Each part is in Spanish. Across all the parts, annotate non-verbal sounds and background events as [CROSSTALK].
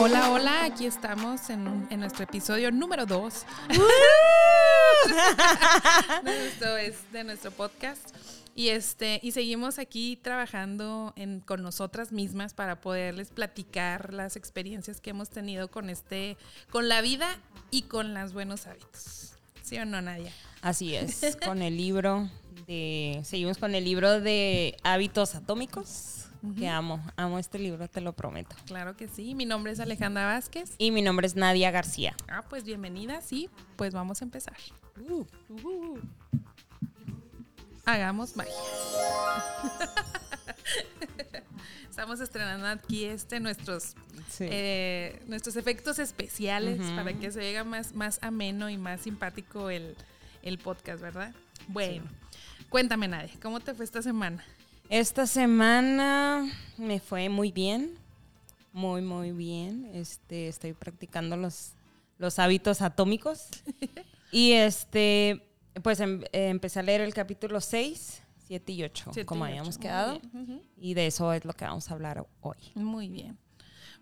Hola, hola, aquí estamos en, en nuestro episodio número 2 [LAUGHS] de, es- de nuestro podcast. Y, este, y seguimos aquí trabajando en, con nosotras mismas para poderles platicar las experiencias que hemos tenido con, este, con la vida y con los buenos hábitos. ¿Sí o no, Nadia? Así es, [LAUGHS] con el libro de. Seguimos con el libro de hábitos atómicos. Que amo, amo este libro, te lo prometo. Claro que sí. Mi nombre es Alejandra Vázquez. Y mi nombre es Nadia García. Ah, pues bienvenida, sí. Pues vamos a empezar. Hagamos magia. [LAUGHS] Estamos estrenando aquí este nuestros Sí. eh, nuestros efectos especiales para que se oiga más, más ameno y más simpático el, el podcast, ¿verdad? Bueno, cuéntame, Nadia, ¿cómo te fue esta semana? Esta semana me fue muy bien, muy, muy bien. Este, estoy practicando los, los hábitos atómicos. [LAUGHS] y este, pues em- eh, empecé a leer el capítulo 6, 7 y 8, Siete como y habíamos quedado. Y de eso es lo que vamos a hablar hoy. Muy bien.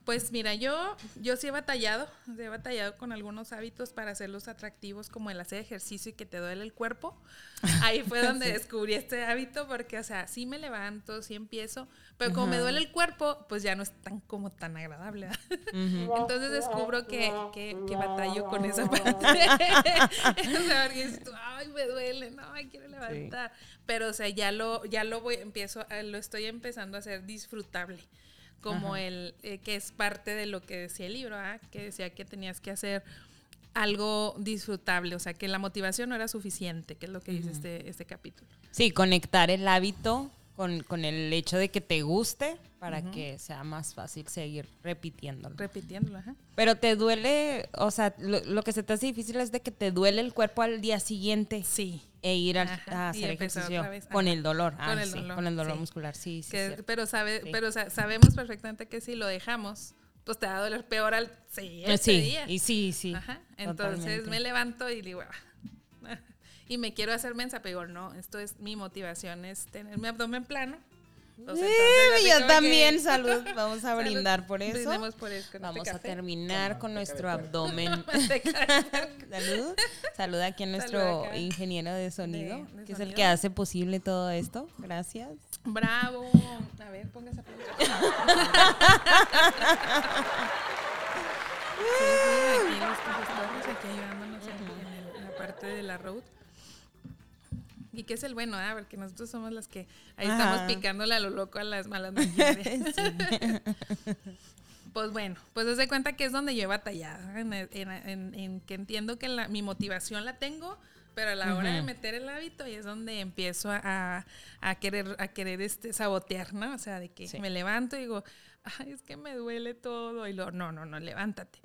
Pues mira, yo, yo sí he batallado, he batallado con algunos hábitos para hacerlos atractivos, como el hacer ejercicio y que te duele el cuerpo. [LAUGHS] Ahí fue donde descubrí este hábito, porque, o sea, sí me levanto, sí empiezo, pero como me duele el cuerpo, pues ya no es tan como tan agradable. [LAUGHS] Entonces descubro que, que, que batallo con esa [LAUGHS] parte. o sea, porque dices tú, ay, me duele, no, me quiero levantar. Pero, o sea, ya lo, ya lo voy, empiezo, a- lo estoy empezando a hacer disfrutable. Como el, eh, que es parte de lo que decía el libro, ¿ah? que decía que tenías que hacer algo disfrutable, o sea, que la motivación no era suficiente, que es lo que dice este, este capítulo. Sí, conectar el hábito con, con el hecho de que te guste para que sea más fácil seguir repitiéndolo. Repitiéndolo, ajá. Pero te duele, o sea, lo, lo que se te hace difícil es de que te duele el cuerpo al día siguiente Sí. E ir al- Ajá, a hacer ejercicio otra vez, con ajá. el dolor. Ah, Con el sí, dolor, con el dolor sí. muscular, sí, sí. Que- pero sabe, pero sa- sabemos perfectamente que si lo dejamos, pues te va a doler peor al siguiente Eh, día. y sí, sí. Ajá. Entonces totalmente. me levanto y digo, "Ah". [LAUGHS] y me quiero hacer mensa, pero digo, no, esto es mi motivación, es tener mi abdomen plano. Entonces, yo como que- también, [LAUGHS] salud. Vamos a Salud. brindar por eso. Por eso, con Vamos este a café. terminar con nuestro abdomen. [LAUGHS] [LAUGHS] Salud. Saluda aquí a nuestro Salud acá. ingeniero de sonido, De- de que es el que hace posible todo esto. Gracias. Bravo. A ver, póngase a aplaudir. Sí, sí, aquí aquí ayudándonos en la parte de la road. Y que es el bueno, ¿ah? porque nosotros somos las que ahí Ajá. estamos picándole a lo loco a las malas maquinarias. [LAUGHS] Pues bueno, pues haz de cuenta que es donde yo he batallado, en, en- en- en que entiendo que la- mi motivación la tengo, pero a la hora de meter el hábito ahí es donde empiezo a, a querer, a querer este, sabotear, ¿no? O sea, de que Sí. me levanto y digo, ay, es que me duele todo, y luego, no, no, no, levántate.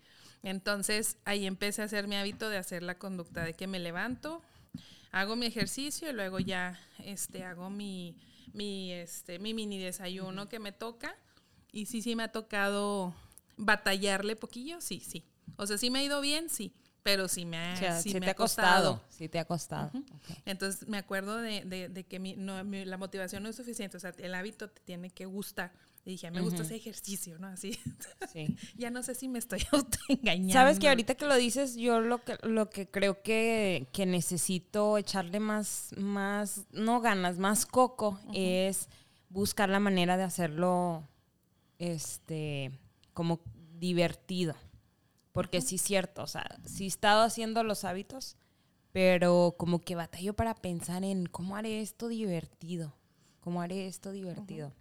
Entonces ahí empecé a hacer mi hábito de hacer la conducta de que me levanto, hago mi ejercicio y luego ya este, hago mi, mi, este, mi mini desayuno que me toca. Y sí, sí me ha tocado batallarle poquillo, sí, sí. O sea, sí me ha ido bien, sí, pero sí me ha, O sea, sí sí me te ha costado. Sí te ha costado. Entonces me acuerdo de, de- de que mi- no, mi- la motivación no es suficiente, o sea, el hábito te tiene que gustar. Y dije, me gusta ese ejercicio, ¿no? Así. [LAUGHS] Sí. ya no sé si me estoy [LAUGHS] autoengañando. Sabes que ahorita que lo dices, yo lo que, lo que creo que, que necesito echarle más, más, no ganas, más coco, es buscar la manera de hacerlo este como divertido. Porque sí es cierto, o sea, sí he estado haciendo los hábitos, pero como que batallo para pensar en cómo haré esto divertido. ¿Cómo haré esto divertido?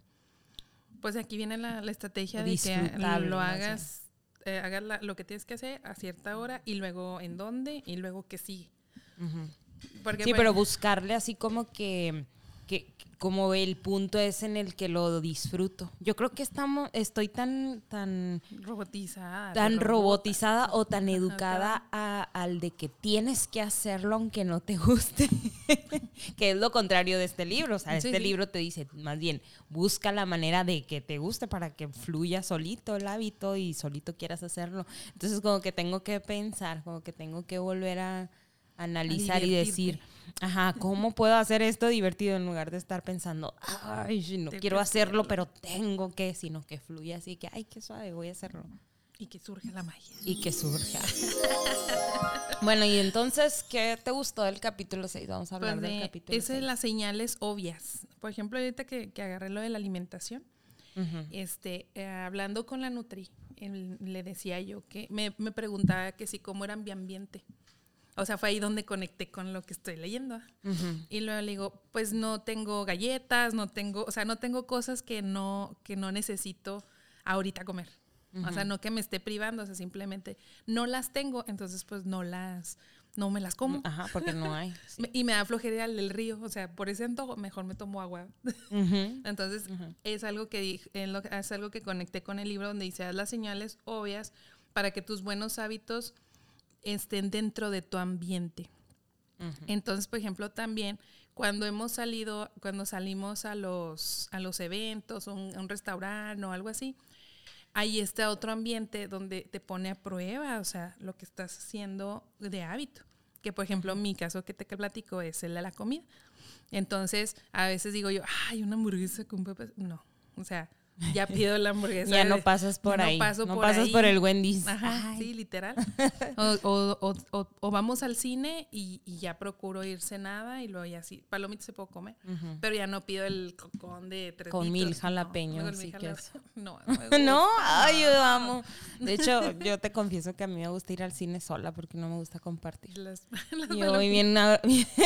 Pues aquí viene la, la estrategia de que lo hagas, eh, hagas la- lo que tienes que hacer a cierta hora y luego en dónde y luego que. Porque Sí, pues, pero buscarle así como que, que como el punto es en el que lo disfruto. Yo creo que estamos, estoy tan, tan, robotizada. tan robotizada o tan [LAUGHS] educada a- al de que tienes que hacerlo aunque no te guste. [LAUGHS] que es lo contrario de este libro. O sea, Sí, este sí. libro te dice, más bien, busca la manera de que te guste para que fluya solito el hábito y solito quieras hacerlo. Entonces, como que tengo que pensar, como que tengo que volver a analizar y decir, ajá, ¿cómo puedo hacer esto divertido en lugar de estar pensando, ay, no quiero hacerlo, pero tengo que, sino que fluya así que, ay, qué suave, voy a hacerlo. Y que surja la magia. Y que surja. [LAUGHS] bueno, y entonces, ¿qué te gustó del capítulo 6? Vamos a hablar Pues del de- capítulo es de 6. las señales obvias. Por ejemplo, ahorita que, que agarré lo de la alimentación, Ujú. este, eh, hablando con la Nutri, él- le decía yo que me, me preguntaba que si cómo era mi ambiente. O sea, fue ahí donde conecté con lo que estoy leyendo. Y luego le digo, pues no tengo galletas, no tengo, o sea, no tengo cosas que no, que no necesito ahorita comer. O sea, no que me esté privando, o sea, simplemente no las tengo, entonces pues no las, no me las como. Ajá, porque no hay. [LAUGHS] sí. Y me da flojera el del río, o sea, por ese antojo mejor me tomo agua. [LAUGHS] Entonces, es algo que es, algo que conecté con el libro donde dice haz las señales obvias para que tus buenos hábitos estén dentro de tu ambiente. Entonces, por ejemplo, también cuando hemos salido, cuando salimos a los, a los eventos, un, a un restaurante o algo así, ahí está otro ambiente donde te pone a prueba, o sea, lo que estás haciendo de hábito. Que, por ejemplo, mi caso que te platico es el de la comida. Entonces, a veces digo yo, ay, una hamburguesa con papas. No, o sea, [LAUGHS] ya pido la hamburguesa. Ya no pasas por no ahí. paso no por pasas ahí. por el Wendy's. Ajá, Ay. sí, literal. [LAUGHS] O, o- o- o- o vamos al cine y, y ya procuro irse nada y luego ya sí, palomitas se puedo comer, pero ya no pido el cocón de tres Con mil no. jalapeños, el sí mil que es. No, [LAUGHS] no, No, ay, no. yo amo. De hecho, yo te confieso que a mí me gusta ir al cine sola porque no me gusta compartir. Las- las Yo voy bien a,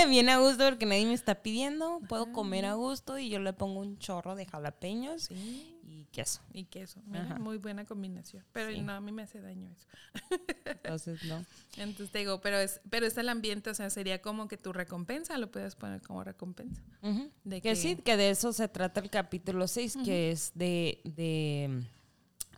bien a gusto porque nadie me está pidiendo. Puedo comer a gusto y yo le pongo un chorro de jalapeños Sí, queso. y queso. Mira, muy buena combinación. Pero Sí. no, a mí me hace daño eso. [LAUGHS] Entonces, no. Entonces te digo, pero es, pero es el ambiente, o sea, sería como que tu recompensa, lo puedes poner como recompensa. Ujú. De que, que- sí, que de eso se trata el capítulo 6, que es de, de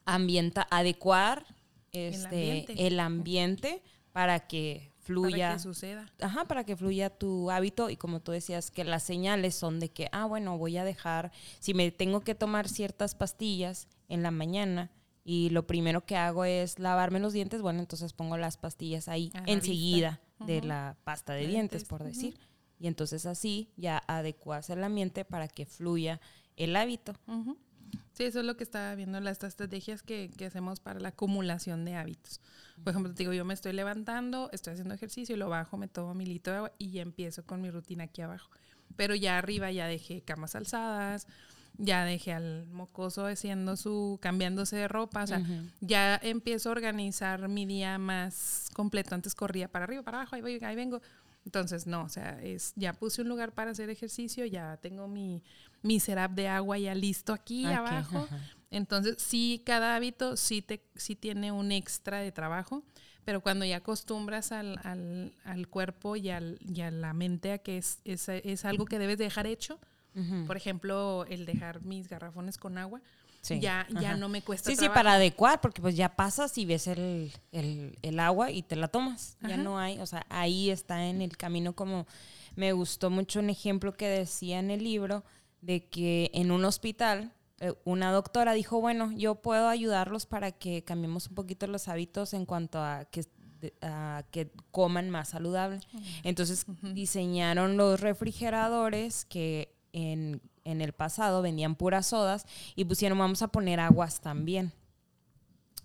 ambienta, adecuar este, ambiente. el ambiente para que fluya. Para que suceda. Ajá, para que fluya tu hábito y como tú decías, que las señales son de que, ah, bueno, voy a dejar, si me tengo que tomar ciertas pastillas en la mañana y lo primero que hago es lavarme los dientes, bueno, entonces pongo las pastillas ahí la enseguida de la pasta de dientes, dientes, por decir. Y entonces así ya adecuas el ambiente para que fluya el hábito. Sí, eso es lo que estaba viendo, las estrategias que, que hacemos para la acumulación de hábitos. Por ejemplo, te digo, yo me estoy levantando, estoy haciendo ejercicio, lo bajo, me tomo mi litro de agua y ya empiezo con mi rutina aquí abajo. Pero ya arriba ya dejé camas alzadas, ya dejé al mocoso haciendo su, cambiándose de ropa, o sea, ya empiezo a organizar mi día más completo. Antes corría para arriba, para abajo, ahí, voy, ahí vengo. Entonces, no, o sea, es, ya puse un lugar para hacer ejercicio, ya tengo mi, mi setup de agua ya listo aquí abajo. ajá. Entonces, sí, cada hábito sí, te, sí tiene un extra de trabajo, pero cuando ya acostumbras al, al, al cuerpo y, al, y a la mente a que es, es, es algo que debes dejar hecho, por ejemplo, el dejar mis garrafones con agua, Sí, ya, ya ajá. no me cuesta Sí, sí, para adecuar, porque pues ya pasas y ves el, el- el agua y te la tomas. Ya no hay, o sea, ahí está en el camino como me gustó mucho un ejemplo que decía en el libro de que en un hospital eh, una doctora dijo, bueno, yo puedo ayudarlos para que cambiemos un poquito los hábitos en cuanto a que a que coman más saludable. Entonces diseñaron los refrigeradores que en, en el pasado vendían puras sodas y pusieron vamos a poner aguas también.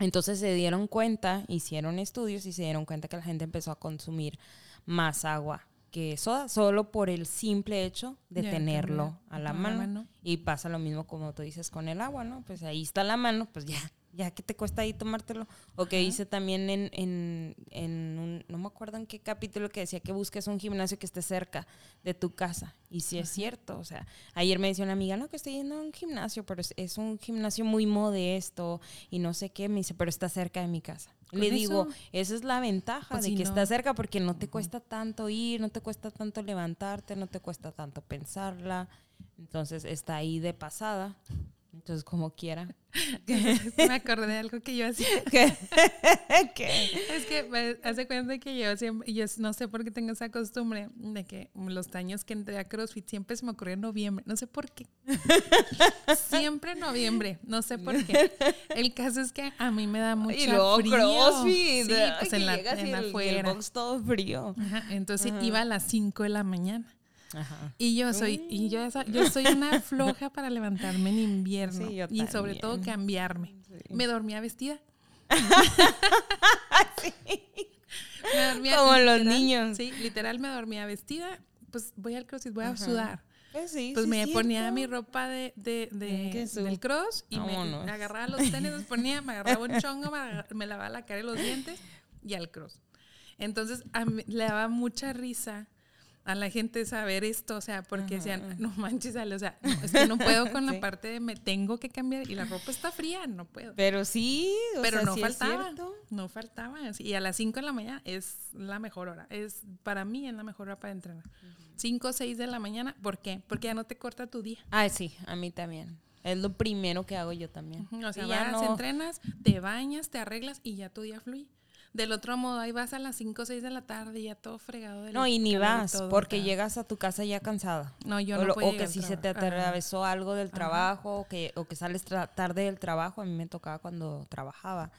Entonces se dieron cuenta, hicieron estudios y se dieron cuenta que la gente empezó a consumir más agua que soda, solo por el simple hecho de tenerlo cambiar a la a la mano. mano. Y pasa lo mismo como tú dices con el agua, ¿no? Pues ahí está la mano, pues ya, ya que te cuesta ahí tomártelo. O que dice también en, en, en un, no me acuerdo en qué capítulo que decía que busques un gimnasio que esté cerca de tu casa. Y sí es cierto, o sea, ayer me decía una amiga, no, que estoy yendo a un gimnasio, pero es, es un gimnasio muy modesto y no sé qué, me dice, pero está cerca de mi casa. Le digo, esa es la ventaja Pues de si que no. está cerca porque no te cuesta tanto ir, no te cuesta tanto levantarte, no te cuesta tanto pensarla. Entonces está ahí de pasada. Entonces, como quiera. [LAUGHS] me acordé de algo que yo hacía. [LAUGHS] [LAUGHS] ¿Qué? Es que hace cuenta que yo siempre, yo no sé por qué tengo esa costumbre de que los años que entré a CrossFit siempre se me ocurrió en noviembre, no sé por qué. siempre en noviembre, no sé por qué. El caso es que a mí me da mucho y frío. CrossFit. Sí, pues en la, y en el- y el afuera. box todo frío. Ajá, entonces iba a las 5 de la mañana. Ajá. Y yo soy, y yo, esa- yo soy una floja para levantarme en invierno. Sí, yo y sobre todo cambiarme. Sí. Me dormía vestida. [LAUGHS] Me dormía Como los literal, niños. Sí, literal me dormía vestida. Pues voy al crossfit, voy a sudar. Pues sí, Pues sí, me ponía cierto. mi ropa de, de, de- del cross y me, Vámonos. me agarraba los tenis, los ponía, me agarraba un chongo, me, me lavaba la cara y los dientes y al cross. Entonces a mí le daba mucha risa a la gente saber esto, o sea, porque decían, no manches, o sea, no, es que no puedo [LAUGHS] con la parte de me tengo que cambiar y la ropa está fría, no puedo. Pero sí, o Pero sea, no sí es faltaba, no faltaba. así, Y a las 5 de la mañana es la mejor hora. Es para mí es la mejor hora para entrenar. 5 o 6 de la mañana, ¿por qué? Porque ya no te corta tu día. Ay, sí, a mí también. Es lo primero que hago yo también. O sea, ya vas, no- entrenas, te bañas, te arreglas y ya tu día fluye. Del otro modo, ahí vas a las 5 o 6 de la tarde ya todo fregado. No, y ni y vas, todo, porque o llegas a tu casa ya cansada. No, yo o, no lo- podía o que si se te atravesó algo del trabajo, o que, o que sales tra- tarde del trabajo, a mí me tocaba cuando trabajaba.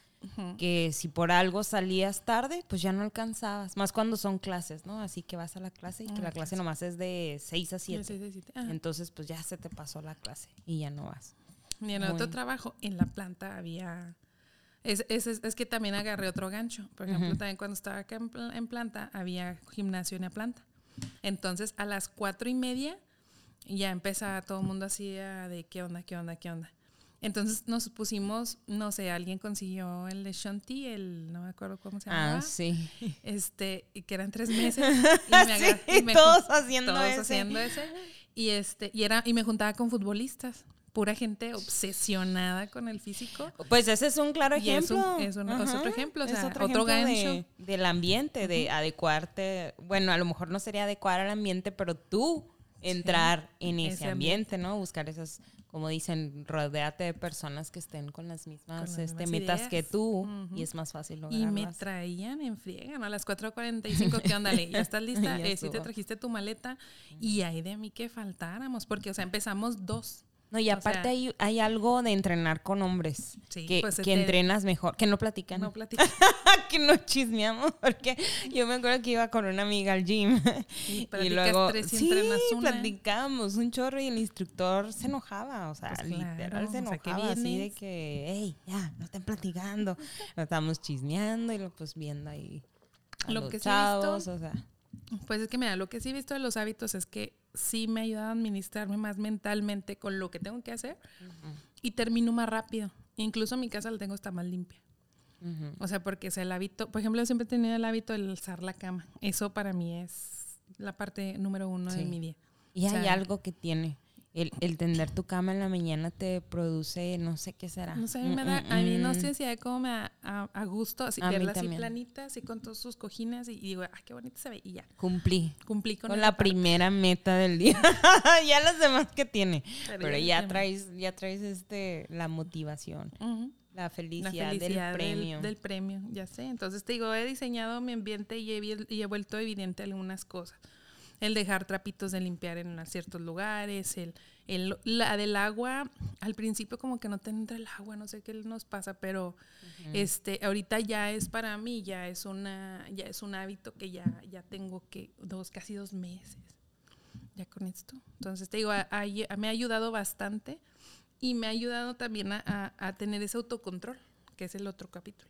Que si por algo salías tarde, pues ya no alcanzabas. Más cuando son clases, ¿no? Así que vas a la clase y que Ah, la clase nomás es de 6 a De 7. seis a siete. Ajá. Entonces, pues ya se te pasó la clase y ya no vas. Y en otro trabajo, en la planta había... Es, es, es- que también agarré otro gancho. Por ejemplo, también cuando estaba acá en, pla- en planta, había gimnasio en la planta. Entonces, a las cuatro y media, ya empezaba todo el mundo así de qué onda, qué onda, qué onda. Entonces nos pusimos, no sé, alguien consiguió el de Shanti, el, no me acuerdo cómo se llamaba. Ah, sí. Este, y que eran tres [LAUGHS] meses. Y me agar- Sí, y me todos haciendo todos ese. haciendo ese. Y este, y era, y me juntaba con futbolistas. Pura gente obsesionada con el físico. Pues ese es un claro Y es un- ejemplo. es un- es otro ejemplo, o es otro otro ejemplo de- del ambiente, de adecuarte. Bueno, a lo mejor no sería adecuar al ambiente, pero tú entrar en ese, ese ambiente, ¿no? Buscar esas, como dicen, rodeate de personas que estén con las mismas, las este, mismas metas que tú y es más fácil Y lograrlas. me traían en friega, ¿no? A las 4.45, ¿qué onda? ¿Ya estás [LAUGHS] lista? Ya Eh, sí te trajiste tu maleta. Y hay de mí que faltáramos, porque, o sea, empezamos dos. No, y o aparte sea- hay, hay algo de entrenar con hombres, Sí, que, pues, que entrenas mejor, que no platican. No [LAUGHS] platicamos. que no chismeamos, porque yo me acuerdo que iba con una amiga al gym [LAUGHS] Y y, luego tres y sí, una. platicamos un chorro y el instructor se enojaba, o sea, Pues claro, literal se o sea, ¿qué enojaba así de que, hey, ya, no estén platicando, no estamos chismeando y lo pues viendo ahí a Lo los que sí chavos, visto- o sea, Pues es que mira, lo que sí he visto de los hábitos es que sí me ayuda a administrarme más mentalmente con lo que tengo que hacer y termino más rápido. Incluso mi casa la tengo está más limpia. O sea, porque es el hábito, por ejemplo, yo siempre he tenido el hábito de alzar la cama. Eso para mí es la parte número uno de mi día. y o hay algo que tiene. El, el tender tu cama en la mañana te produce, no sé qué será. No sé, a mí, me da, Mm, a mí no mm, sé si hay como me da a, a gusto, así, verla así planita, así con todos sus cojines y, y digo, ah, qué bonito se ve y ya, Cumplí. cumplí con, Con la parte. primera meta del día. [LAUGHS] ya las demás que tiene. Pero Pero, ya traes, ya traes este la motivación, la La felicidad, felicidad del premio. Del, premio, ya sé. Entonces te digo, he diseñado mi ambiente y he, y he vuelto evidente algunas cosas. El dejar trapitos de limpiar en ciertos lugares, el, el- la del agua, al principio como que no te entra el agua, no sé qué nos pasa, pero este ahorita ya es para mí, ya es una, ya es un hábito que ya, ya tengo que dos, casi dos meses ya con esto. Entonces te digo, a- a- me ha ayudado bastante y me ha ayudado también a, a- a tener ese autocontrol, que es el otro capítulo.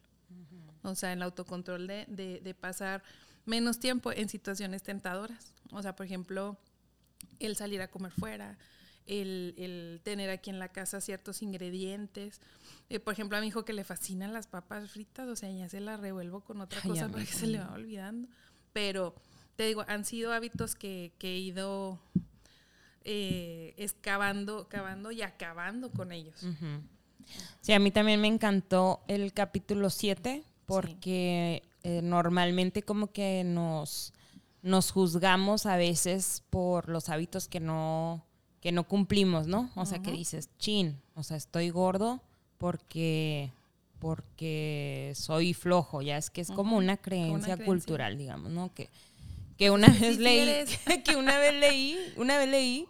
O sea, el autocontrol de, de- de pasar menos tiempo en situaciones tentadoras. O sea, por ejemplo, el salir a comer fuera, el, el tener aquí en la casa ciertos ingredientes. Eh, por ejemplo, a mi hijo que le fascinan las papas fritas, o sea, ya se las revuelvo con otra Ay, cosa a mí para que se le va olvidando. Pero te digo, han sido hábitos que, que he ido eh, excavando, cavando y acabando con ellos. Sí, a mí también me encantó el capítulo 7 porque eh, normalmente como que nos, nos juzgamos a veces por los hábitos que no, que no cumplimos, ¿no? O sea, que dices, chin, o sea, estoy gordo porque porque soy flojo, ya es que es como una creencia creencia. cultural, digamos, ¿no? Que, que una Sí, vez sí leí, [LAUGHS] que una vez leí, una vez leí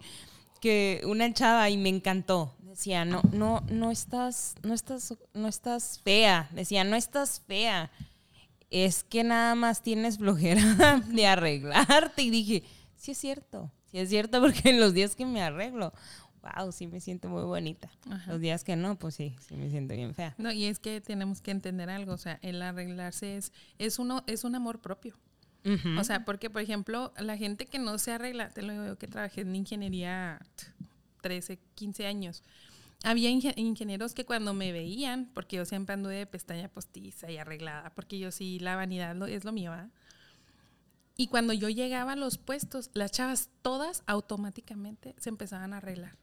que una chava y me encantó. Decía, no, no, no estás, no estás, no estás fea. Decía, no estás fea. Es que nada más tienes flojera [LAUGHS] de arreglarte. Y dije, sí es cierto, sí es cierto, porque en los días que me arreglo, wow, sí me siento muy bonita. Los días que no, pues sí, sí me siento bien fea. No, y es que tenemos que entender algo, o sea, el arreglarse es, es, uno, es un amor propio. O sea, porque, por ejemplo, la gente que no se arregla, te lo digo yo que trabajé en ingeniería 13, 15 años, había ingenieros que cuando me veían, porque yo siempre anduve de pestaña postiza y arreglada, porque yo sí, la vanidad es lo mío, ¿verdad? Y cuando yo llegaba a los puestos, las chavas todas automáticamente se empezaban a arreglar.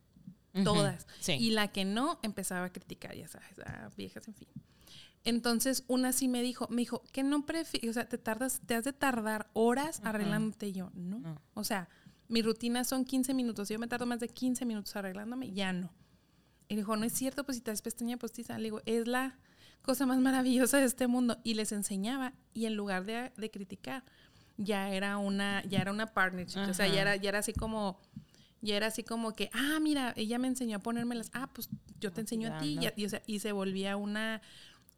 Todas. Y la que no empezaba a criticar, ya sabes, a viejas, en fin. Entonces, una sí me dijo, me dijo, que no prefieres, o sea, te tardas, te has de tardar horas arreglándote. Y yo, no. no. O sea, mi rutina son 15 minutos. Yo me tardo más de 15 minutos arreglándome, ya no. Y dijo, no es cierto, pues si te das pestaña postiza. Le digo, es la cosa más maravillosa de este mundo. Y les enseñaba, y en lugar de, de criticar, ya era una, ya era una partnership. O sea, ya era, ya era así como, ya era así como que, ah, mira, ella me enseñó a ponérmelas, ah, pues yo te enseño a ti. Y, o sea, y, se volvía una,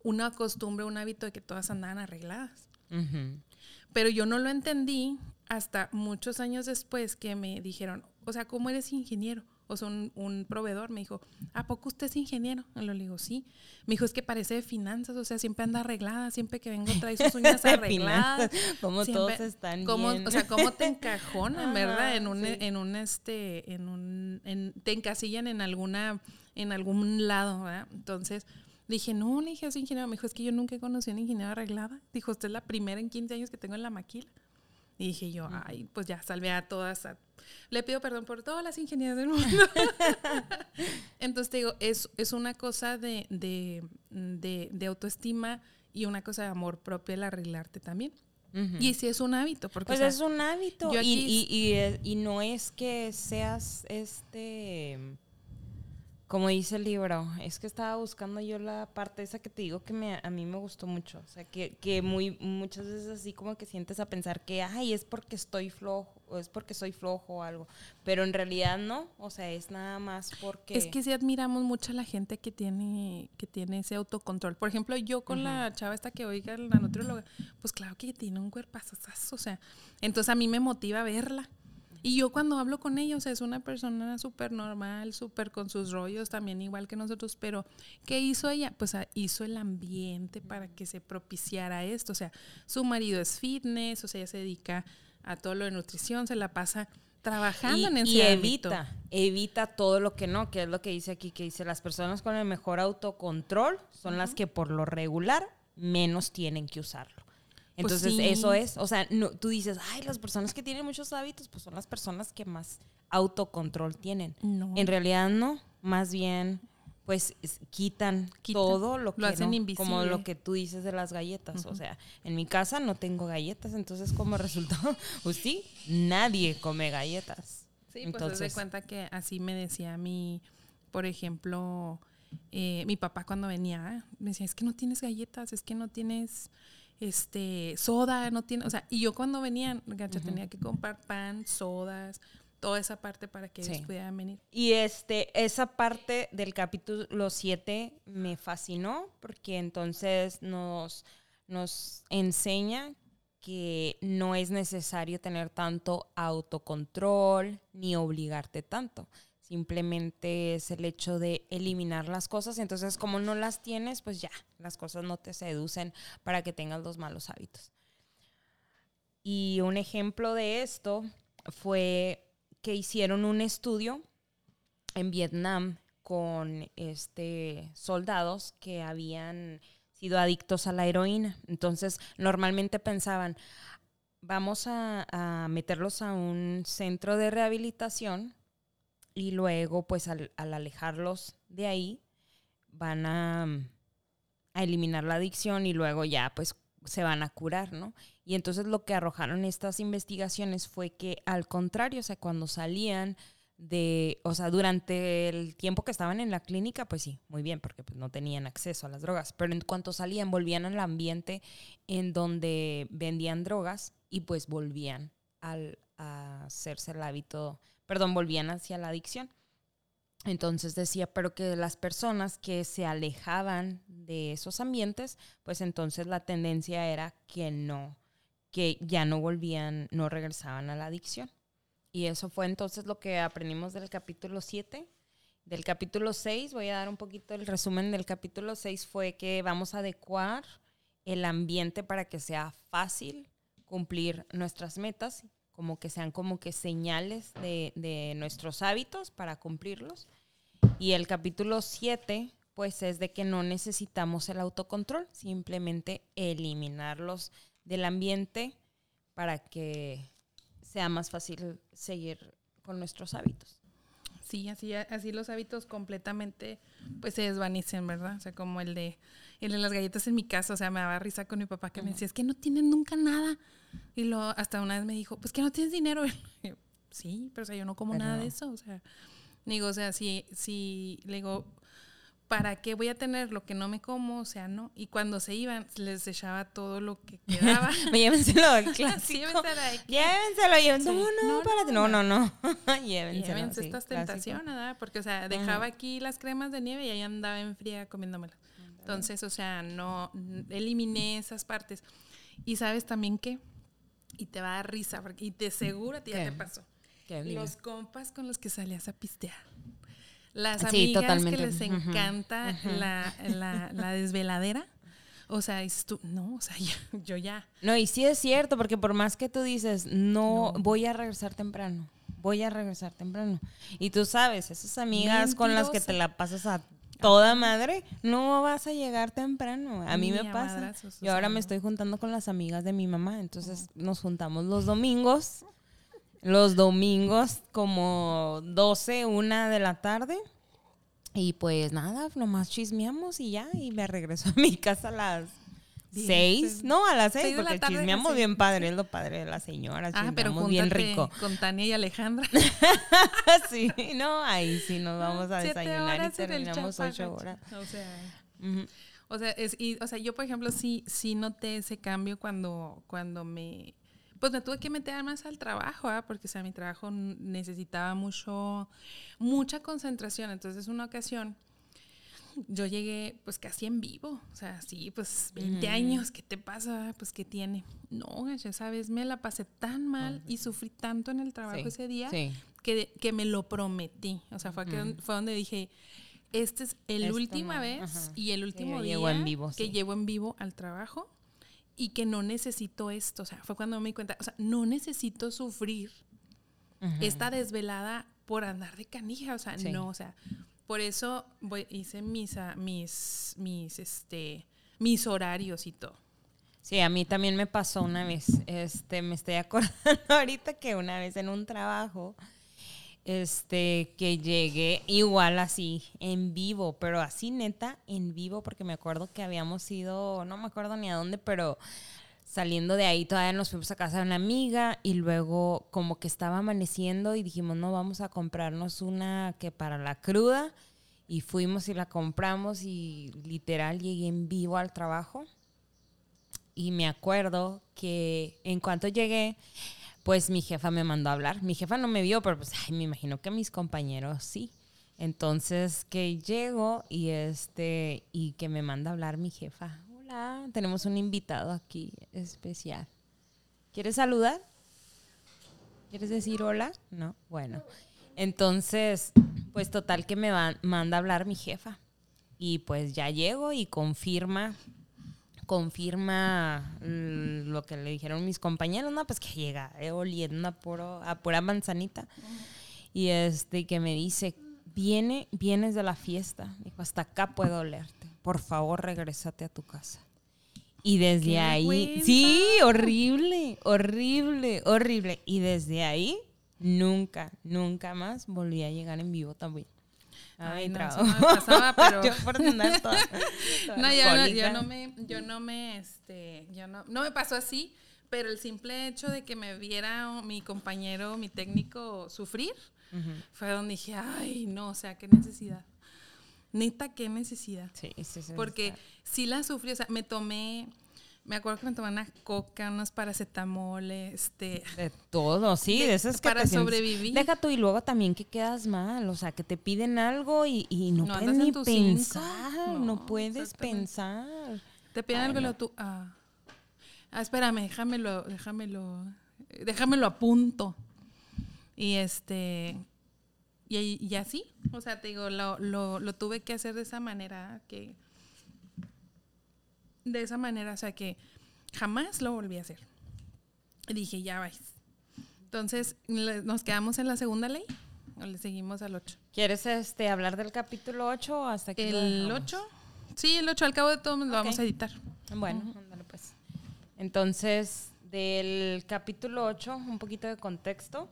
una costumbre, un hábito de que todas andaban arregladas. Pero yo no lo entendí hasta muchos años después que me dijeron, o sea, ¿cómo eres ingeniero? O sea, un, proveedor me dijo, ¿a poco usted es ingeniero? Y le digo, sí. Me dijo, es que parece de finanzas, o sea, siempre anda arreglada, siempre que vengo trae sus uñas [LAUGHS] arregladas. como todos están bien. O sea, cómo te encajonan, ¿verdad? En un, en un, este, en un, te encasillan en alguna, en algún lado, ¿verdad? Entonces, dije, no, le dije, es ingeniero. Me dijo, es que yo nunca he conocido a una ingeniera arreglada. Dijo, usted es la primera en 15 años que tengo en la maquila. Y dije yo, ay, pues ya salvé a todas. le pido perdón por todas las ingenierías del mundo. [LAUGHS] Entonces te digo, es, es una cosa de, de, autoestima y una cosa de amor propio el arreglarte también. Y si es un hábito. Porque, pues es un hábito. Y, y, y, y, no es que seas este como dice el libro, es que estaba buscando yo la parte esa que te digo que me, a mí me gustó mucho. O sea, que, que muy, muchas veces así como que sientes a pensar que, ay, es porque estoy flojo, o es porque soy flojo o algo. Pero en realidad no, o sea, es nada más porque... Es que sí admiramos mucho a la gente que tiene, que tiene ese autocontrol. Por ejemplo, yo con la chava esta que oiga, la nutrióloga, pues claro que tiene un cuerpazo, o sea, entonces a mí me motiva verla. Y yo cuando hablo con ella, o sea, es una persona súper normal, súper con sus rollos, también igual que nosotros, pero ¿qué hizo ella? Pues ah, hizo el ambiente para que se propiciara esto. O sea, su marido es fitness, o sea, ella se dedica a todo lo de nutrición, se la pasa trabajando en ese y evita, evita todo lo que no, que es lo que dice aquí, que dice las personas con el mejor autocontrol son las que por lo regular menos tienen que usarlo. Pues Entonces, eso es, o sea, no, tú dices, ay, las personas que tienen muchos hábitos, pues son las personas que más autocontrol tienen. En realidad no, más bien, pues quitan, todo lo que lo hacen invisible. como lo que tú dices de las galletas. O sea, en mi casa no tengo galletas, entonces como resultado, [LAUGHS] pues sí, nadie come galletas. Sí, pues entonces, pues cuenta que así me decía mi, por ejemplo, eh, mi papá cuando venía, me decía, es que no tienes galletas, es que no tienes este, soda, no tiene, o sea, y yo cuando venían, gacha, tenía que comprar pan, sodas, toda esa parte para que ellos pudieran venir. Y este, esa parte del capítulo 7 me fascinó porque entonces nos, nos enseña que no es necesario tener tanto autocontrol ni obligarte tanto, Simplemente es el hecho de eliminar las cosas. Entonces, como no las tienes, pues ya, las cosas no te seducen para que tengas los malos hábitos. Y un ejemplo de esto fue que hicieron un estudio en Vietnam con este, soldados que habían sido adictos a la heroína. Entonces, normalmente pensaban, vamos a, a meterlos a un centro de rehabilitación y luego pues al, alejarlos de ahí van a, a, eliminar la adicción y luego ya pues se van a curar, ¿no? Y entonces lo que arrojaron estas investigaciones fue que al contrario, o sea, cuando salían de, o sea, durante el tiempo que estaban en la clínica, pues sí, muy bien, porque pues, no tenían acceso a las drogas, pero en cuanto salían, volvían al ambiente en donde vendían drogas y pues volvían al, a hacerse el hábito perdón, volvían hacia la adicción. Entonces decía, pero que las personas que se alejaban de esos ambientes, pues entonces la tendencia era que no, que ya no volvían, no regresaban a la adicción. Y eso fue entonces lo que aprendimos del capítulo 7. del capítulo 6, voy a dar un poquito el resumen del capítulo 6, fue que vamos a adecuar el ambiente para que sea fácil cumplir nuestras metas, como que sean como que señales de, de nuestros hábitos para cumplirlos. Y el capítulo 7, pues es de que no necesitamos el autocontrol, simplemente eliminarlos del ambiente para que sea más fácil seguir con nuestros hábitos. Sí, así, así los hábitos completamente pues se desvanecen, ¿verdad? O sea, como el de, el de las galletas en mi casa, o sea, me daba risa con mi papá que me decía, es que no tienen nunca nada. Y lo, hasta una vez me dijo, pues que no tienes dinero. [LAUGHS] Y yo, sí, pero o sea, yo no como nada de eso, o sea, digo, o sea, si, si, le digo, ¿para qué voy a tener lo que no me como? O sea, no. Y cuando se iban, les echaba todo lo que [LAUGHS] quedaba. llévenselo, el [LAUGHS] clásico. llévenselo. llévenselo. No, no, no, párate. No, no, no. llévenselo. Llévense estas tentaciones, ¿verdad? Porque, o sea, dejaba aquí las cremas de nieve y ahí andaba en fría comiéndomelas. Entonces, o sea, no, eliminé esas partes. Y sabes también qué? Y te va a dar risa, porque, y te seguro a ti ya te pasó. Los compas con los que salías a pistear. Las amigas que les encanta la, la, desveladera. O sea, dices tú, no, o sea, [LAUGHS] yo, ya. No, y sí es cierto, porque por más que tú dices, no, voy a regresar temprano, voy a regresar temprano. Y tú sabes, esas amigas con las que te la pasas a toda madre, no vas a llegar temprano. A mí me pasa. Yo ahora me estoy juntando con las amigas de mi mamá, entonces nos juntamos los domingos los domingos como 12, una de la tarde. Y pues nada, nomás chismeamos y ya, y me regreso a mi casa a las seis, no, a las seis, porque chismeamos bien padre, es lo padre de la señora, ah, pero bien rico. Con Tania y Alejandra. [LAUGHS] sí, no, ahí sí nos vamos a desayunar y terminamos ocho horas. O sea, o sea, es, y, o sea, yo por ejemplo sí, sí noté ese cambio cuando, cuando me pues me tuve que meter más al trabajo, ¿eh? porque o sea, mi trabajo necesitaba mucho, mucha concentración. Entonces, una ocasión, yo llegué pues casi en vivo, o sea, sí, pues 20 años, ¿qué te pasa? Pues, ¿qué tiene? No, ya sabes, me la pasé tan mal y sufrí tanto en el trabajo ese día que, que, me lo prometí. O sea, fue, que, fue donde dije, esta es la última vez y el último día que llevo en vivo al trabajo y que no necesito esto. O sea, fue cuando me di cuenta, o sea, no necesito sufrir esta desvelada por andar de canija. O sea, no, o sea, por eso voy, hice mis, ah, mis, mis, este, mis horarios y todo. Sí, a mí también me pasó una vez. Este, me estoy acordando [LAUGHS] ahorita que una vez en un trabajo este, que llegué igual así, en vivo, pero así neta, en vivo, porque me acuerdo que habíamos ido, no me acuerdo ni a dónde, pero saliendo de ahí todavía nos fuimos a casa de una amiga y luego como que estaba amaneciendo y dijimos, no, vamos a comprarnos una que para la cruda y fuimos y la compramos y literal llegué en vivo al trabajo y me acuerdo que en cuanto llegué, pues mi jefa me mandó a hablar. Mi jefa no me vio, pero pues ay, me imagino que mis compañeros sí. Entonces que llego y este y que me manda a hablar mi jefa. Hola, tenemos un invitado aquí especial. ¿Quieres saludar? ¿Quieres decir hola? No, bueno. Entonces, pues total que me manda a hablar mi jefa. Y pues ya llego y confirma confirma mm, lo que le dijeron mis compañeros, no, pues que llega eh, oliendo a, puro, a pura manzanita. Y este que me dice, viene, vienes de la fiesta. Dijo, hasta acá puedo olerte. Por favor, regrésate a tu casa. Y desde ahí, sí, horrible, horrible, horrible. Y desde ahí, nunca, nunca más volví a llegar en vivo también. Ay, no, no me pasaba, pero... [LAUGHS] yo por andar toda, [LAUGHS] no, yo no, yo no me, yo no me, este, yo no, no me pasó así, pero el simple hecho de que me viera mi compañero, mi técnico sufrir, fue donde dije, ay, no, o sea, qué necesidad. Neta, qué necesidad. Sí, sí, sí. Porque sí la sufrí, o sea, me tomé me acuerdo que me tomaban una coca, unos paracetamol, este... De todo, sí, de, esas que Para sobrevivir. Deja tú y luego también que quedas mal, o sea, que te piden algo y, no, puedes ni pensar, no, puedes pensar. Te piden algo y lo tú... Ah, ah, espérame, déjamelo, déjamelo, déjamelo a punto. Y este... y, y así, o sea, te digo, lo, lo, lo tuve que hacer de esa manera, que de esa manera, o sea, que jamás lo volví a hacer. Y dije, ya vais. Entonces, nos quedamos en la segunda ley o le seguimos al 8. ¿Quieres este, hablar del capítulo 8 o hasta lo El dejamos? 8, sí, el 8, al cabo de todo lo vamos a editar. Bueno, ándale pues. Entonces, del capítulo 8, un poquito de contexto,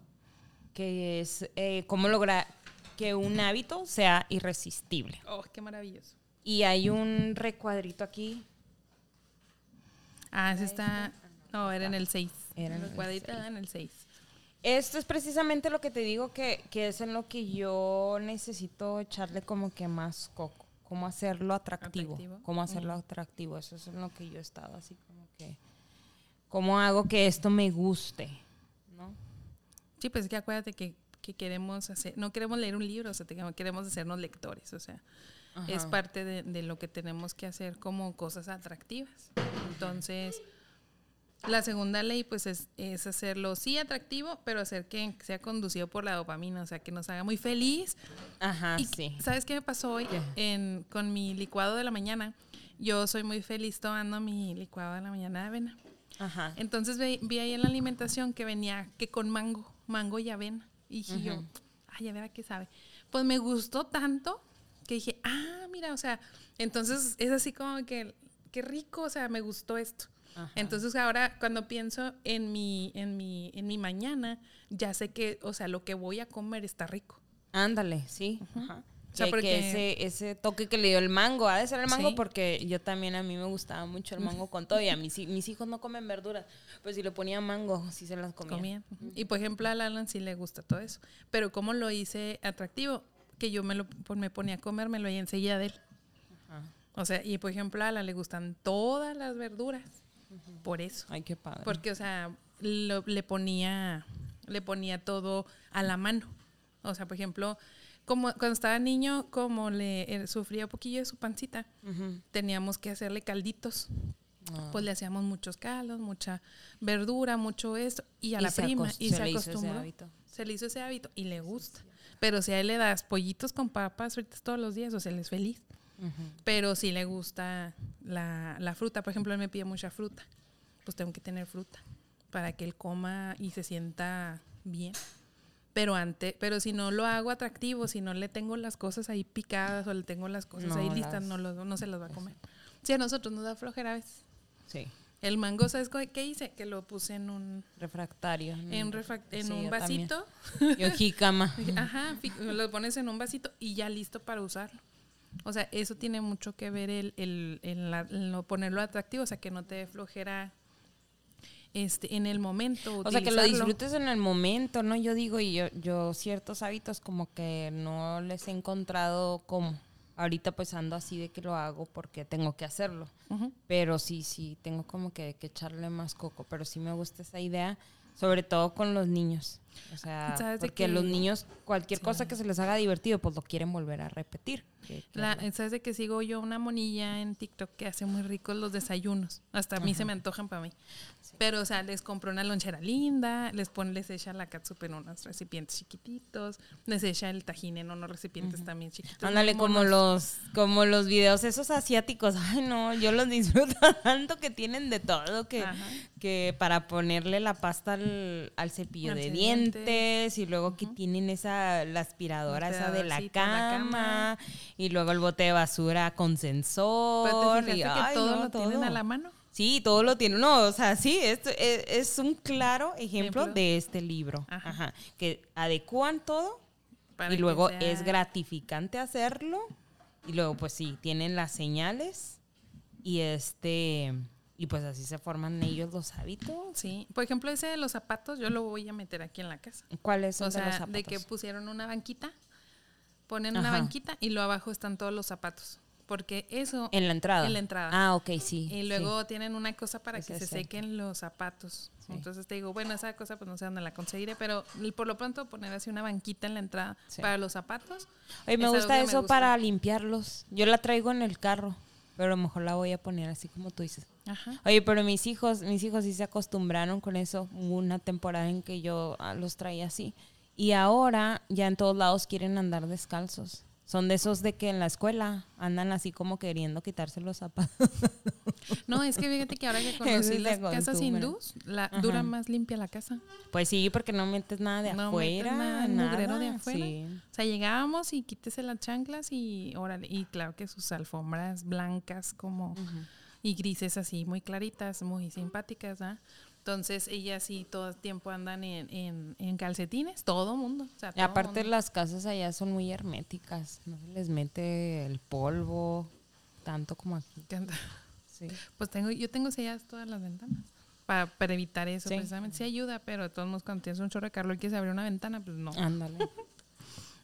que es eh, cómo lograr que un hábito sea irresistible. Oh, qué maravilloso. Y hay un recuadrito aquí. Ah, ese está, no, era en el 6. Era en el en el 6. Esto es precisamente lo que te digo que, que es en lo que yo necesito echarle como que más coco. Cómo hacerlo atractivo. Atractivo. Cómo hacerlo atractivo. Eso es en lo que yo he estado así como que... ¿Cómo hago que esto me guste? Sí, pues es que acuérdate que, que queremos hacer, no queremos leer un libro, o sea, queremos hacernos lectores, o sea, es parte de, de lo que tenemos que hacer como cosas atractivas. Entonces, la segunda ley, pues, es, es hacerlo, sí, atractivo, pero hacer que sea conducido por la dopamina, o sea, que nos haga muy feliz. Ajá, y, sí. ¿Sabes qué me pasó hoy? En, con mi licuado de la mañana. Yo soy muy feliz tomando mi licuado de la mañana de avena. Ajá. Entonces vi, vi ahí en la alimentación que venía que con mango, mango y avena. Y dije yo, ay, a ver a qué sabe. Pues me gustó tanto que dije, ah, mira, o sea, entonces es así como que, qué rico, o sea, me gustó esto. Ajá. Entonces ahora cuando pienso en mi, en mi, en mi mañana, ya sé que, o sea, lo que voy a comer está rico. Ándale, sí. Ajá. O sea, que, porque- que ese, ese toque que le dio el mango, ha de ser el mango Sí. porque yo también a mí me gustaba mucho el mango con todo y a mis, mis hijos no comen verduras, pues si le ponía mango, sí se las comían. comían. Y por ejemplo a Alan sí le gusta todo eso. Pero como lo hice atractivo, que yo me lo me ponía a comérmelo y enseguida de él. Ajá. O sea, y por ejemplo a Alan le gustan todas las verduras. Por eso. Ay, qué padre. Porque, o sea, lo- le ponía le ponía todo a la mano. O sea, por ejemplo, como cuando estaba niño, como le eh, sufría un poquillo de su pancita, teníamos que hacerle calditos. Ah. Pues le hacíamos muchos caldos, mucha verdura, mucho esto, y a Y la prima, y se se, acostumbró. Se le hizo ese hábito y le gusta. Pero si a él le das pollitos con papas fritas todos los días, o sea, él es feliz. Pero si le gusta la, la fruta, por ejemplo, él me pide mucha fruta, pues tengo que tener fruta para que él coma y se sienta bien. Pero antes, pero si no lo hago atractivo, si no le tengo las cosas ahí picadas o le tengo las cosas No ahí listas, las- no, lo- no se las va a comer. Sí, a nosotros nos da flojera a veces. Sí, El mango, ¿sabes qué hice? Que lo puse en un, refractario. en, refac- en Sí, un yo también. vasito. Yo jícama. [LAUGHS] Ajá, lo pones en un vasito y ya listo para usarlo. O sea, eso tiene mucho que ver el, el, el lo ponerlo atractivo, o sea, que no te dé flojera este, en el momento. O sea, que lo disfrutes en el momento, ¿no? Yo digo, y yo, yo ciertos hábitos como que no les he encontrado como. Ahorita pues ando así de que lo hago porque tengo que hacerlo. Pero sí, sí, tengo como que, que echarle más coco. Pero sí me gusta esa idea, sobre todo con los niños. O sea, ¿Sabes de qué? los niños, cualquier Sí. cosa que se les haga divertido, pues lo quieren volver a repetir. Que- que- La, ¿Sabes de que sigo yo una monilla en TikTok que hace muy ricos los desayunos? Hasta a mí se me antojan para mí. Pero, o sea, les compro una lonchera linda, les pone, les echa la catsup en unos recipientes chiquititos, les echa el tajín en unos recipientes también chiquitos. Ándale, como los, como los videos esos asiáticos. [LAUGHS] Ay, no, yo los disfruto [LAUGHS] tanto que tienen de todo que, Ajá. que para ponerle la pasta al, al cepillo de dientes. Y luego que tienen esa, la aspiradora esa de la cama y luego el bote de basura con sensor. Pero te y, que ay, todo no, lo tienen todo. a la mano. Sí, todo lo tiene. No, o sea, sí, esto es, es un claro ejemplo, Ejemplo. de este libro. Ajá. Ajá. Que adecúan todo para y luego sea- es gratificante hacerlo. Y luego, pues sí, tienen las señales. Y este. Y pues así se forman ellos los hábitos. Sí, por ejemplo, ese de los zapatos, yo lo voy a meter aquí en la casa. ¿Cuáles son O de los zapatos? de que pusieron una banquita, ponen una banquita y luego abajo están todos los zapatos. Porque eso. En la entrada. En la entrada. Ah, ok, sí. Y luego tienen una cosa para que se sequen los zapatos. Sí. Entonces te digo, bueno, esa cosa pues no sé dónde la conseguiré, pero por lo pronto poner así una banquita en la entrada Sí. para los zapatos. Oye, me gusta me eso gusta. para limpiarlos. Yo la traigo en el carro. Pero a lo mejor la voy a poner así como tú dices. Ajá. Oye, pero mis hijos, mis hijos sí se acostumbraron con eso. Hubo una temporada en que yo ah, los traía así. Y ahora ya en todos lados quieren andar descalzos. Son de esos de que en la escuela andan así como queriendo quitarse los zapatos. [LAUGHS] No, es que fíjate que ahora que conocí las casas hindús, la, dura más limpia la casa. Pues sí, porque no metes nada de no afuera. Metes nada, de afuera. O sea, llegábamos y quítese las chanclas y órale. Y claro que sus alfombras blancas como y grises así, muy claritas, muy simpáticas, ¿ah? Entonces ellas sí todo el tiempo andan en, en, calcetines, todo mundo. y aparte las casas allá son muy herméticas, no se les mete el polvo tanto como aquí. [LAUGHS] Sí. Pues tengo, yo tengo selladas todas las ventanas para, para evitar eso precisamente. Sí ayuda, pero de todos modos cuando tienes un chorro de calor y quieres abrir una ventana, pues no. Ándale. [LAUGHS]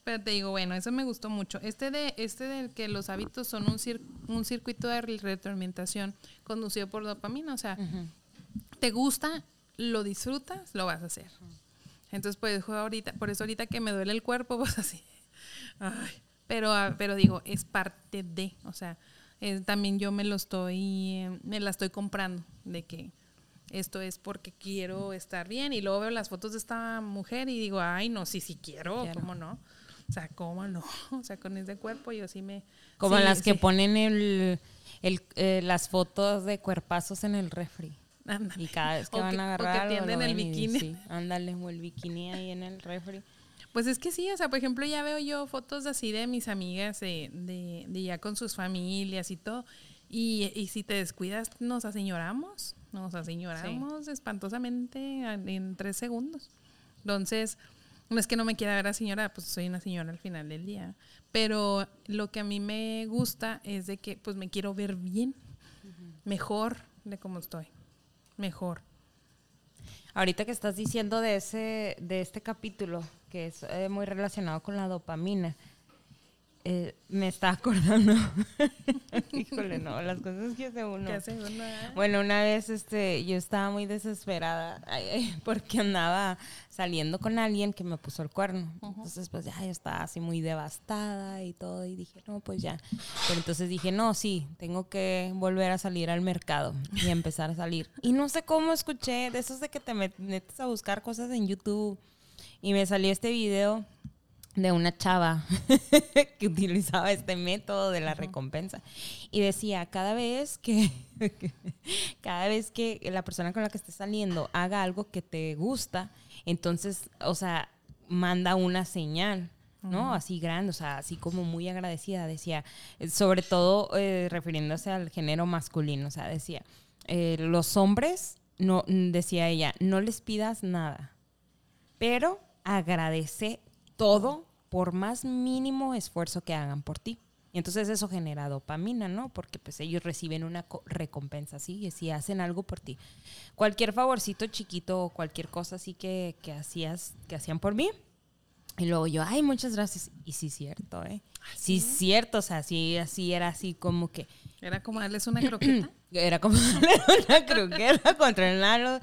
Pero te digo, bueno, eso me gustó mucho. Este de, este de que los hábitos son un, un circuito de retroalimentación conducido por dopamina, o sea, te gusta, lo disfrutas, lo vas a hacer. Entonces, pues ahorita, por eso ahorita que me duele el cuerpo, [LAUGHS] pues así. pero, ah, pero digo, es parte de, o sea, también yo me lo estoy, me la estoy comprando, de que esto es porque quiero estar bien. Y luego veo las fotos de esta mujer y digo, ay, no, sí, sí quiero, ¿cómo no? O sea, ¿cómo no? [LAUGHS] O sea, con ese cuerpo yo sí me... Como las que ponen el, el eh, las fotos de cuerpazos en el refri. Y cada vez que van a agarrar. O que tienden el bikini. sí, ándale, o el bikini ahí en el refri. Pues es que sí, o sea, por ejemplo, ya veo yo fotos así de mis amigas de, de, de ya con sus familias y todo. Y, y, si te descuidas, nos aseñoramos, nos aseñoramos espantosamente en tres segundos. Entonces, no es que no me quiera ver a señora, pues soy una señora al final del día. Pero lo que a mí me gusta es de que pues me quiero ver bien, mejor de cómo estoy, mejor. Ahorita que estás diciendo de ese, de este capítulo, que es eh, muy relacionado con la dopamina, eh, me está acordando. [LAUGHS] Híjole, no, las cosas que hace uno. Bueno, una vez este, yo estaba muy desesperada [LAUGHS] porque andaba saliendo con alguien que me puso el cuerno. Entonces, pues ya yo estaba así muy devastada y todo. Y dije, no, pues ya. Pero entonces dije, no, sí, tengo que volver a salir al mercado y empezar a salir. Y no sé cómo escuché de esos de que te metes a buscar cosas en YouTube. Y me salió este video de una chava [LAUGHS] que utilizaba este método de la recompensa y decía cada vez que [LAUGHS] cada vez que la persona con la que estés saliendo haga algo que te gusta entonces o sea manda una señal ¿no? Así grande, o sea, así como muy agradecida, decía, sobre todo eh, refiriéndose al género masculino, o sea, decía, eh, los hombres, no, decía ella, no les pidas nada, pero agradece todo por más mínimo esfuerzo que hagan por ti. Y entonces eso genera dopamina, ¿no? Porque pues ellos reciben una recompensa así, si hacen algo por ti. Cualquier favorcito chiquito o cualquier cosa así que, que, hacías, que hacían por mí. Y luego yo, ay, muchas gracias. Y sí, cierto, ¿eh? Sí, cierto, o sea, sí, así era así como que... Era como darles una croqueta. [CLEARS THROAT] era como darles una croqueta contra el lado.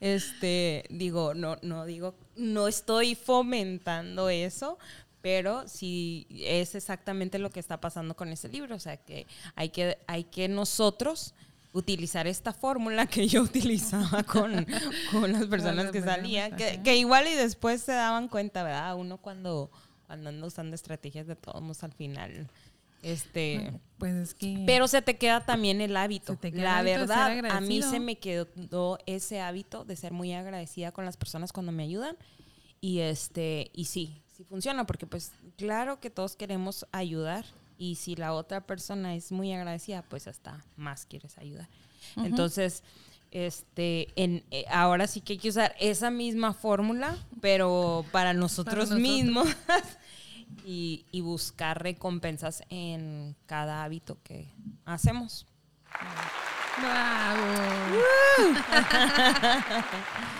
Este, digo, no, no digo, no estoy fomentando eso, pero sí es exactamente lo que está pasando con ese libro, o sea que hay que, hay que nosotros utilizar esta fórmula que yo [LAUGHS] utilizaba con, con las personas que salían, que, que, igual y después se daban cuenta, ¿verdad? Uno cuando, cuando anda usando estrategias de todos modos al final. Este, pues es que pero se te queda también el hábito. La verdad, a mí se me quedó ese hábito de ser muy agradecida con las personas cuando me ayudan y este y sí, si funciona, porque pues claro que todos queremos ayudar y si la otra persona es muy agradecida, pues hasta más quieres ayudar. Entonces, este, en, eh, ahora sí que hay que usar esa misma fórmula, pero para nosotros, mismos [LAUGHS] y, y, buscar recompensas en cada hábito que hacemos. ¡Bravo!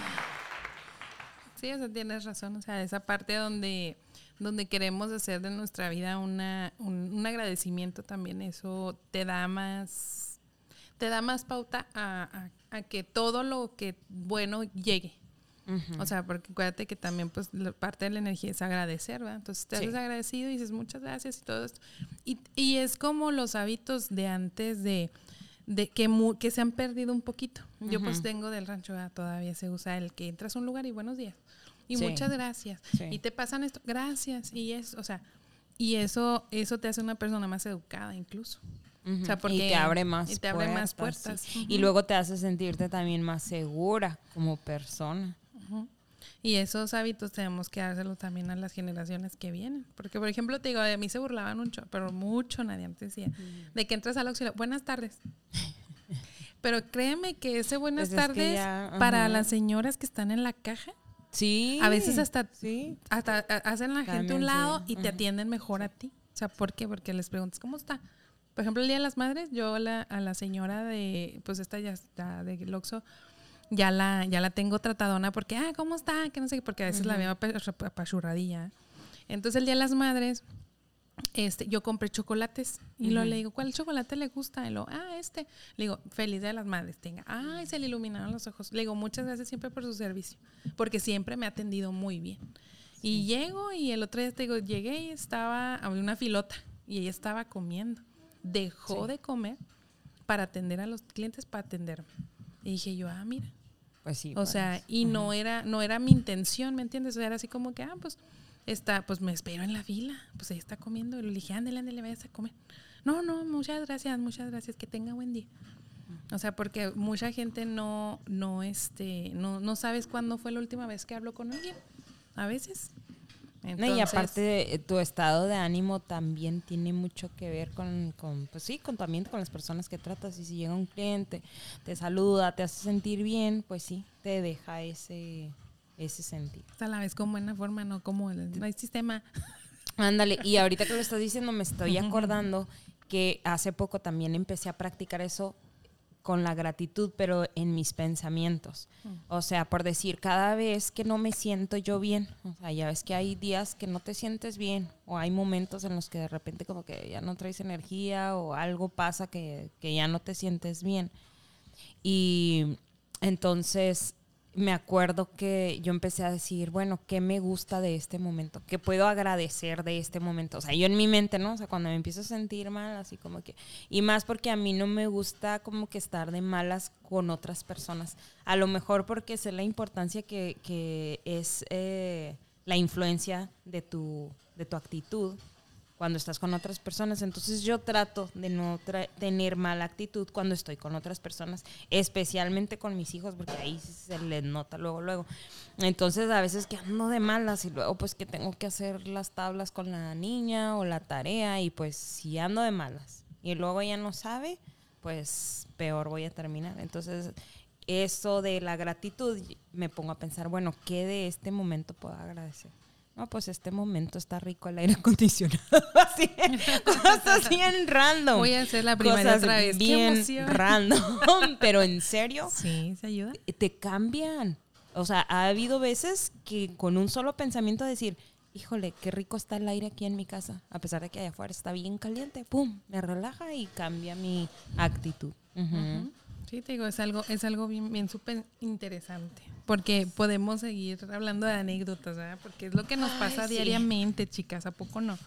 [LAUGHS] Sí, o tienes razón. O sea, esa parte donde, donde queremos hacer de nuestra vida una, un, agradecimiento también, eso te da más, te da más pauta a, que todo lo que bueno llegue. O sea, porque acuérdate que también pues parte de la energía es agradecer, ¿verdad? Entonces te haces agradecido y dices muchas gracias y todo esto. Y, y es como los hábitos de antes de de que, que se han perdido un poquito. Yo pues tengo del rancho todavía se usa el que entras a un lugar y buenos días. y muchas gracias. Y te pasan esto, gracias. Y es, o sea, y eso, eso te hace una persona más educada incluso. o sea, porque, y te abre más y te abre puertas, más puertas. Y luego te hace sentirte también más segura como persona. Y esos hábitos tenemos que dárselos también a las generaciones que vienen. Porque, por ejemplo, te digo, de mí se burlaban mucho, pero mucho nadie antes decía, de que entras al auxilio, buenas tardes. [LAUGHS] pero créeme que ese buenas pues tardes para las señoras que están en la caja, Sí. A veces hasta, sí. hasta hacen la gente a un lado y te atienden mejor a ti. O sea, ¿por qué? Porque les preguntas, ¿cómo está? Por ejemplo, el Día de las Madres, yo a la señora de, pues esta ya está de Loxo, ya la, ya la tengo tratadona porque, ah, ¿cómo está? Que no sé, porque a veces la veo apachurradilla. Entonces el Día de las Madres, este, yo compré chocolates y lo le digo, ¿cuál chocolate le gusta? Y lo, ah, este. Le digo, feliz de las madres, tenga. Ay, se le iluminaron los ojos. Le digo, muchas gracias siempre por su servicio, porque siempre me ha atendido muy bien. Y llego y el otro día te digo, llegué y estaba, había una filota y ella estaba comiendo. Dejó de comer para atender a los clientes, para atenderme. Y dije yo, ah, mira. Pues sí. O sea, y no era, no era mi intención, ¿me entiendes? era así como que, ah, pues está, pues me espero en la fila, pues ahí está comiendo. Y le dije, ándale, ándale, vayas a comer. No, no, muchas gracias, muchas gracias, que tenga buen día. O sea, porque mucha gente no, no, este, no, no sabes cuándo fue la última vez que habló con alguien. A veces. Y aparte tu estado de ánimo también tiene mucho que ver con, con, pues sí, con también con las personas que tratas. Y si llega un cliente, te saluda, te hace sentir bien, pues sí, te deja ese, ese sentido. A la vez con buena forma, no como el, no hay sistema. Ándale, y ahorita que lo estás diciendo me estoy [LAUGHS] acordando que hace poco también empecé a practicar eso con la gratitud, pero en mis pensamientos. Mm. O sea, por decir, cada vez que no me siento yo bien, o sea, ya ves que hay días que no te sientes bien, o hay momentos en los que de repente como que ya no traes energía o algo pasa que, que ya no te sientes bien. Y entonces me acuerdo que yo empecé a decir, bueno, ¿qué me gusta de este momento? ¿Qué puedo agradecer de este momento? O sea, yo en mi mente, ¿no? O sea, cuando me empiezo a sentir mal, así como que... Y más porque a mí no me gusta como que estar de malas con otras personas. A lo mejor porque sé la importancia que, que es eh, la influencia de tu, de tu actitud cuando estás con otras personas. Entonces yo trato de no tener mala actitud cuando estoy con otras personas, especialmente con mis hijos, porque ahí se les nota luego, luego. Entonces a veces que ando de malas y luego pues que tengo que hacer las tablas con la niña o la tarea y pues si ando de malas y luego ella no sabe, pues peor voy a terminar. Entonces eso de la gratitud me pongo a pensar, bueno, ¿qué de este momento puedo agradecer? No, pues este momento está rico el aire acondicionado. [LAUGHS] así, cosas bien random. Voy a hacer la primera otra vez. Bien random. [LAUGHS] Pero en serio. Sí, se ayuda. Te cambian. O sea, ha habido veces que con un solo pensamiento decir, híjole, qué rico está el aire aquí en mi casa. A pesar de que allá afuera está bien caliente, pum, me relaja y cambia mi actitud. Sí, te digo, es algo, es algo bien, bien súper interesante. Porque podemos seguir hablando de anécdotas, ¿verdad? Porque es lo que nos pasa diariamente, chicas, ¿a poco no?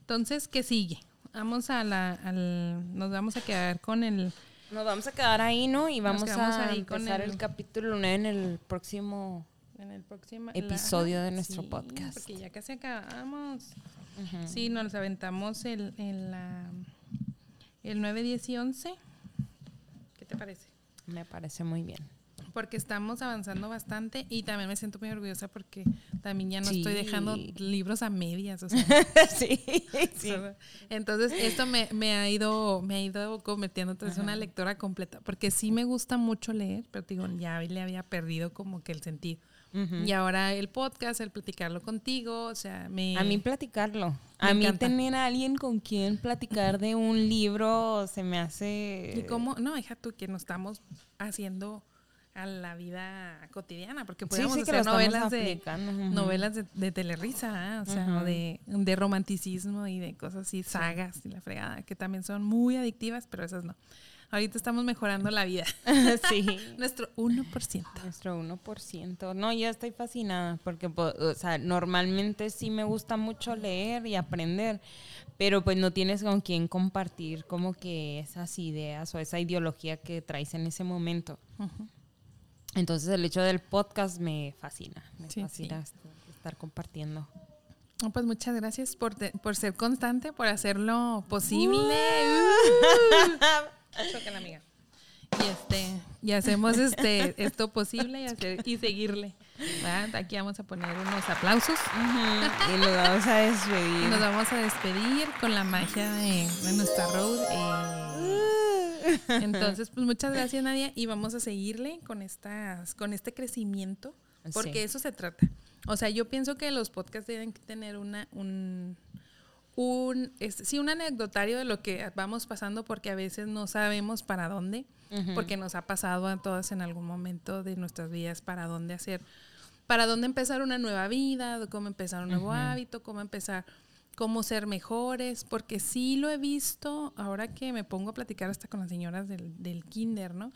Entonces, ¿qué sigue? Vamos a la, al, nos vamos a quedar con el... Nos vamos a quedar ahí, ¿no? Y vamos a empezar el, capítulo 9 en el próximo, en el próximo episodio de nuestro podcast. Porque ya casi acabamos. Sí, nos aventamos el, el, el 9, 10 y 11 te parece? Me parece muy bien. Porque estamos avanzando bastante y también me siento muy orgullosa porque también ya no estoy dejando libros a medias. [LAUGHS] sí, sí. Entonces, esto me, me, ha ido, me ha ido convirtiendo entonces una lectora completa. Porque sí me gusta mucho leer, pero digo, ya le había perdido como que el sentido. Y ahora el podcast, el platicarlo contigo, o sea, me... A mí platicarlo. a mí tener a alguien con quien platicar de un libro se me hace... ¿Y cómo? No, hija tú, que nos estamos haciendo a la vida cotidiana, porque podemos hacer novelas de, novelas de, de telerisa, ¿eh? o sea, de, de romanticismo y de cosas así, sagas y la fregada, que también son muy adictivas, pero esas no. Ahorita estamos mejorando la vida. [LAUGHS] sí. [LAUGHS] Nuestro 1%. Nuestro 1%. No, ya estoy fascinada porque, o sea, normalmente sí me gusta mucho leer y aprender, pero pues no tienes con quién compartir como que esas ideas o esa ideología que traes en ese momento. Entonces el hecho del podcast me fascina, me fascina estar compartiendo. pues muchas gracias por, por ser constante, por hacerlo posible. Uh. [LAUGHS] amiga. Y este, y hacemos este esto posible y, hacer, y seguirle. Aquí vamos a poner unos aplausos. Y nos vamos a despedir. nos vamos a despedir con la magia de, nuestra road. Eh. entonces, pues muchas gracias, Nadia. Y vamos a seguirle con estas, con este crecimiento. Porque eso se trata. O sea, yo pienso que los podcasts deben tener una, un, un, sí, un anecdotario de lo que vamos pasando porque a veces no sabemos para dónde, porque nos ha pasado a todas en algún momento de nuestras vidas para dónde hacer, para dónde empezar una nueva vida, cómo empezar un nuevo hábito, cómo empezar, cómo ser mejores, porque sí lo he visto, ahora que me pongo a platicar hasta con las señoras del, del kinder, ¿no?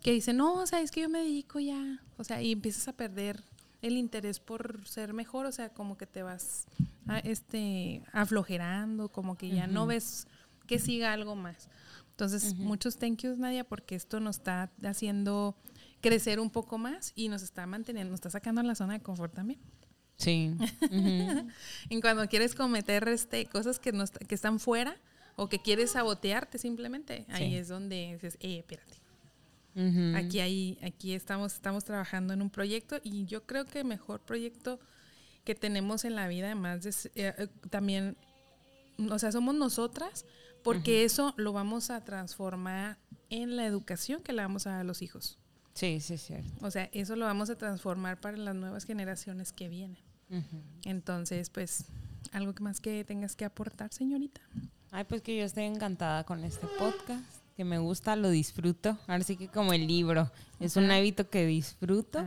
Que dicen, no, o sea, es que yo me dedico ya, o sea, y empiezas a perder el interés por ser mejor, o sea, como que te vas este, aflojerando, como que ya no ves que siga algo más. Entonces, muchos thank yous, Nadia, porque esto nos está haciendo crecer un poco más y nos está manteniendo, nos está sacando a la zona de confort también. Sí. [LAUGHS] y cuando quieres cometer este, cosas que, no, que están fuera o que quieres sabotearte simplemente, ahí es donde dices, eh, espérate. Aquí hay, aquí estamos, estamos trabajando en un proyecto y yo creo que el mejor proyecto que tenemos en la vida, además de, eh, eh, también, o sea, somos nosotras, porque eso lo vamos a transformar en la educación que le damos a los hijos. Sí, sí, cierto. O sea, eso lo vamos a transformar para las nuevas generaciones que vienen. Entonces, pues, algo que más que tengas que aportar, señorita. Ay, pues que yo estoy encantada con este podcast que me gusta, lo disfruto. Ahora sí que como el libro, es un hábito que disfruto.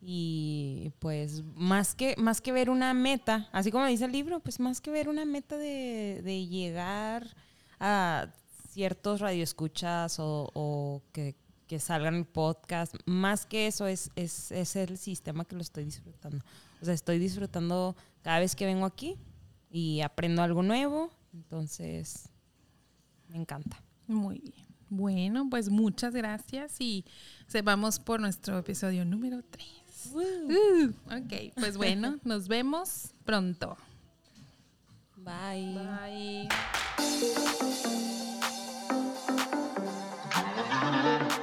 Y pues más que, más que ver una meta, así como dice el libro, pues más que ver una meta de, de llegar a ciertos radioescuchas o, o que, que salgan el podcast, más que eso es, es, es el sistema que lo estoy disfrutando. O sea, estoy disfrutando cada vez que vengo aquí y aprendo algo nuevo, entonces me encanta. Muy bien. Bueno, pues muchas gracias y vamos por nuestro episodio número 3. Uh, ok, pues bueno, [LAUGHS] nos vemos pronto. Bye. Bye.